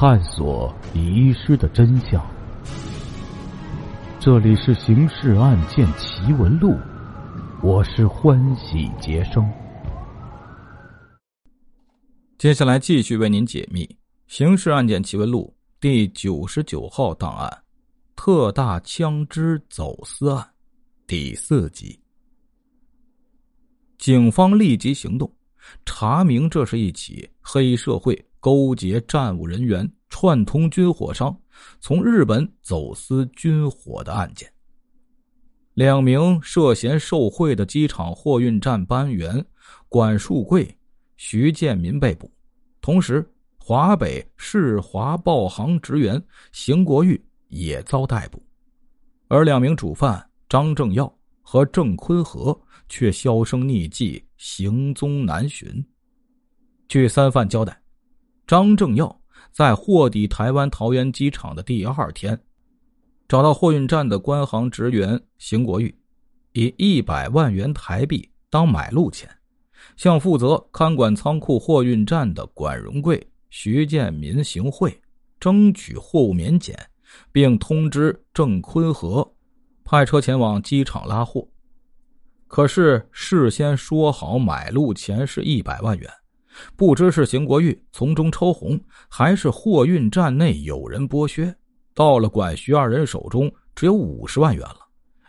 探索遗失的真相。这里是《刑事案件奇闻录》，我是欢喜杰生。接下来继续为您解密《刑事案件奇闻录》第九十九号档案——特大枪支走私案第四集。警方立即行动，查明这是一起黑社会勾结战务人员、串通军火商，从日本走私军火的案件。两名涉嫌受贿的机场货运站班员管树贵。徐建民被捕，同时华北市华报行职员邢国玉也遭逮捕，而两名主犯张正耀和郑坤和却销声匿迹，行踪难寻。据三犯交代，张正耀在货抵台湾桃园机场的第二天，找到货运站的关行职员邢国玉，以一百万元台币当买路钱。向负责看管仓库货运站的管荣贵、徐建民行贿，争取货物免检，并通知郑坤和派车前往机场拉货。可是事先说好买路钱是一百万元，不知是邢国玉从中抽红，还是货运站内有人剥削，到了管徐二人手中只有五十万元了，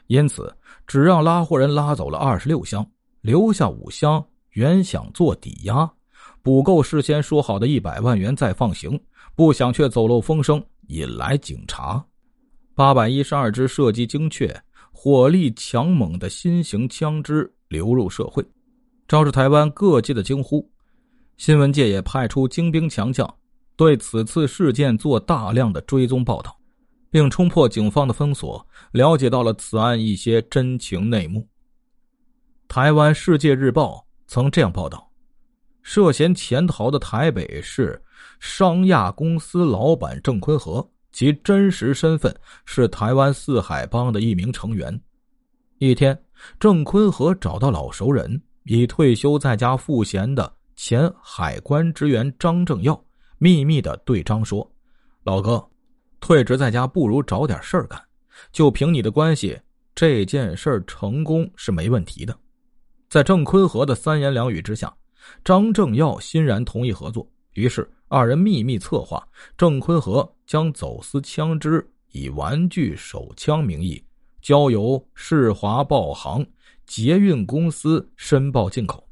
因此只让拉货人拉走了二十六箱，留下五箱。原想做抵押，补够事先说好的一百万元再放行，不想却走漏风声，引来警察。八百一十二支射击精确、火力强猛的新型枪支流入社会，招致台湾各界的惊呼。新闻界也派出精兵强将，对此次事件做大量的追踪报道，并冲破警方的封锁，了解到了此案一些真情内幕。台湾《世界日报》。曾这样报道：涉嫌潜逃的台北市商亚公司老板郑坤和，其真实身份是台湾四海帮的一名成员。一天，郑坤和找到老熟人，已退休在家赋闲的前海关职员张正耀，秘密的对张说：“老哥，退职在家不如找点事儿干。就凭你的关系，这件事儿成功是没问题的。”在郑坤和的三言两语之下，张正耀欣然同意合作。于是二人秘密策划，郑坤和将走私枪支以玩具手枪名义，交由世华报行捷运公司申报进口，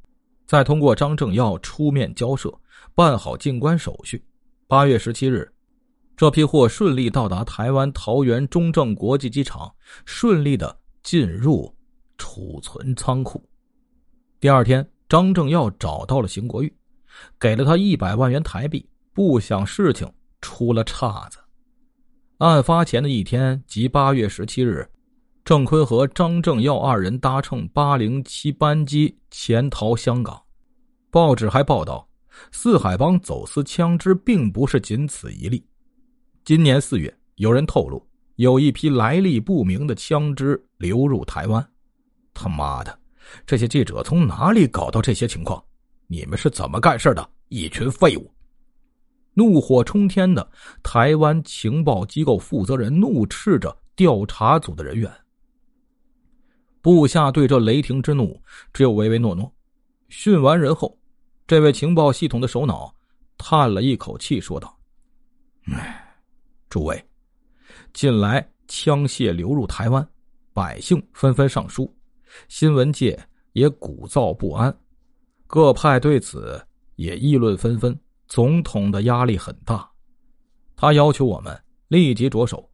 再通过张正耀出面交涉，办好进关手续。八月十七日，这批货顺利到达台湾桃园中正国际机场，顺利的进入储存仓库。第二天，张正耀找到了邢国玉，给了他一百万元台币。不想事情出了岔子。案发前的一天，即八月十七日，郑坤和张正耀二人搭乘八零七班机潜逃香港。报纸还报道，四海帮走私枪支并不是仅此一例。今年四月，有人透露，有一批来历不明的枪支流入台湾。他妈的！这些记者从哪里搞到这些情况？你们是怎么干事的？一群废物！怒火冲天的台湾情报机构负责人怒斥着调查组的人员。部下对这雷霆之怒只有唯唯诺诺。训完人后，这位情报系统的首脑叹了一口气，说道：“哎，诸位，近来枪械流入台湾，百姓纷纷上书。”新闻界也鼓噪不安，各派对此也议论纷纷。总统的压力很大，他要求我们立即着手，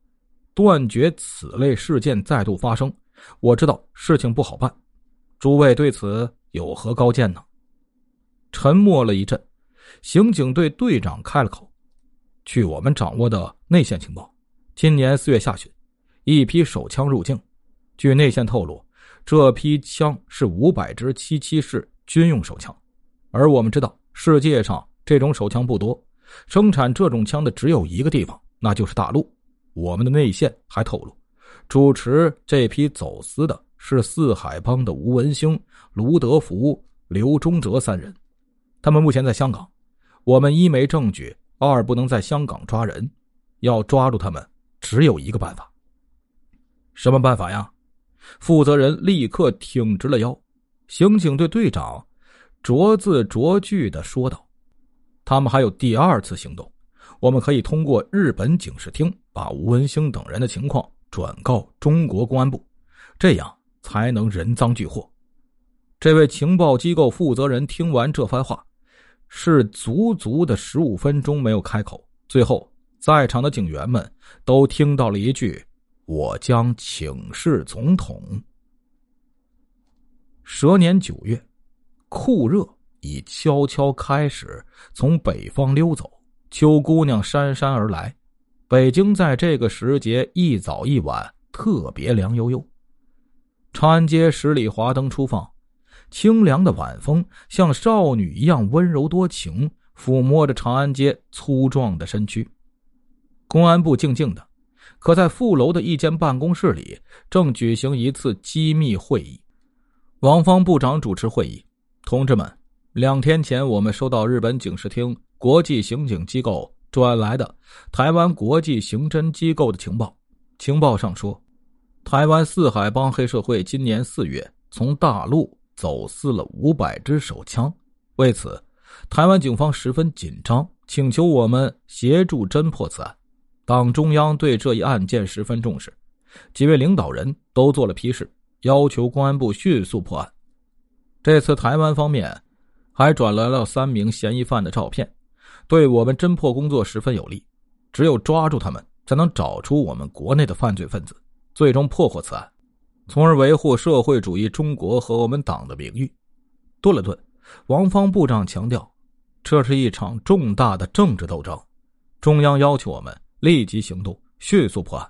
断绝此类事件再度发生。我知道事情不好办，诸位对此有何高见呢？沉默了一阵，刑警队队长开了口：“据我们掌握的内线情报，今年四月下旬，一批手枪入境，据内线透露。”这批枪是五百支七七式军用手枪，而我们知道世界上这种手枪不多，生产这种枪的只有一个地方，那就是大陆。我们的内线还透露，主持这批走私的是四海帮的吴文兴、卢德福、刘忠哲三人，他们目前在香港。我们一没证据，二不能在香港抓人，要抓住他们，只有一个办法。什么办法呀？负责人立刻挺直了腰，刑警队队长逐字逐句的说道：“他们还有第二次行动，我们可以通过日本警视厅把吴文兴等人的情况转告中国公安部，这样才能人赃俱获。”这位情报机构负责人听完这番话，是足足的十五分钟没有开口。最后，在场的警员们都听到了一句。我将请示总统。蛇年九月，酷热已悄悄开始从北方溜走，秋姑娘姗姗而来。北京在这个时节一早一晚特别凉悠悠。长安街十里华灯初放，清凉的晚风像少女一样温柔多情，抚摸着长安街粗壮的身躯。公安部静静的。可在副楼的一间办公室里，正举行一次机密会议。王方部长主持会议。同志们，两天前我们收到日本警视厅国际刑警机构转来的台湾国际刑侦机构的情报。情报上说，台湾四海帮黑社会今年四月从大陆走私了五百支手枪。为此，台湾警方十分紧张，请求我们协助侦破此案。党中央对这一案件十分重视，几位领导人都做了批示，要求公安部迅速破案。这次台湾方面还转来了三名嫌疑犯的照片，对我们侦破工作十分有利。只有抓住他们，才能找出我们国内的犯罪分子，最终破获此案，从而维护社会主义中国和我们党的名誉。顿了顿，王方部长强调，这是一场重大的政治斗争，中央要求我们。立即行动，迅速破案。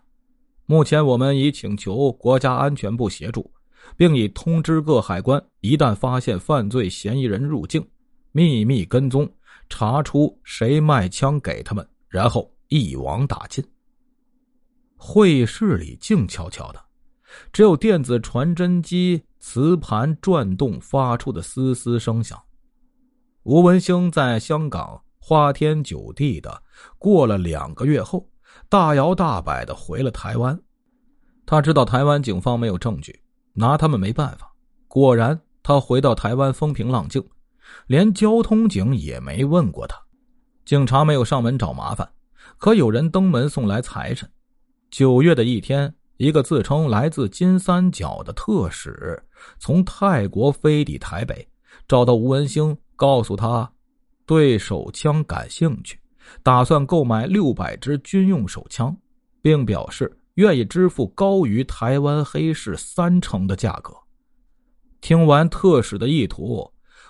目前，我们已请求国家安全部协助，并已通知各海关，一旦发现犯罪嫌疑人入境，秘密跟踪，查出谁卖枪给他们，然后一网打尽。会议室里静悄悄的，只有电子传真机磁盘转动发出的嘶嘶声响。吴文兴在香港。花天酒地的过了两个月后，大摇大摆的回了台湾。他知道台湾警方没有证据，拿他们没办法。果然，他回到台湾风平浪静，连交通警也没问过他。警察没有上门找麻烦，可有人登门送来财神。九月的一天，一个自称来自金三角的特使从泰国飞抵台北，找到吴文兴，告诉他。对手枪感兴趣，打算购买六百支军用手枪，并表示愿意支付高于台湾黑市三成的价格。听完特使的意图，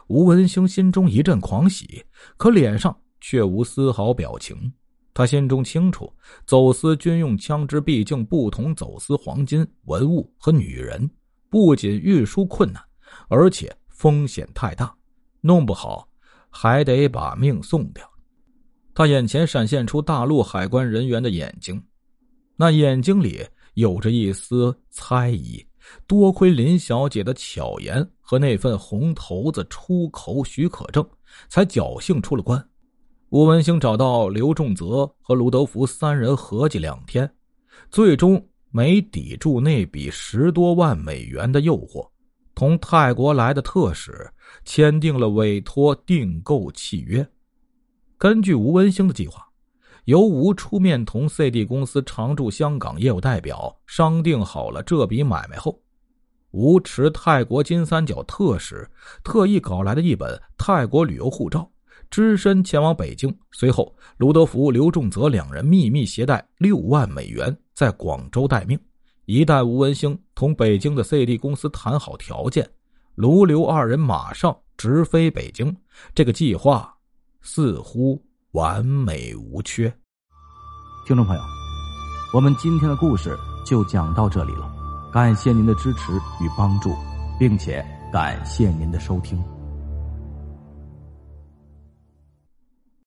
吴文兴心中一阵狂喜，可脸上却无丝毫表情。他心中清楚，走私军用枪支毕竟不同走私黄金、文物和女人，不仅运输困难，而且风险太大，弄不好。还得把命送掉。他眼前闪现出大陆海关人员的眼睛，那眼睛里有着一丝猜疑。多亏林小姐的巧言和那份红头子出口许可证，才侥幸出了关。吴文兴找到刘仲泽和卢德福三人合计两天，最终没抵住那笔十多万美元的诱惑。同泰国来的特使签订了委托订购契约。根据吴文兴的计划，由吴出面同 CD 公司常驻香港业务代表商定好了这笔买卖后，吴持泰国金三角特使特意搞来的一本泰国旅游护照，只身前往北京。随后，卢德福、刘仲泽两人秘密携带六万美元，在广州待命。一旦吴文兴同北京的 CD 公司谈好条件，卢刘二人马上直飞北京。这个计划似乎完美无缺。听众朋友，我们今天的故事就讲到这里了，感谢您的支持与帮助，并且感谢您的收听。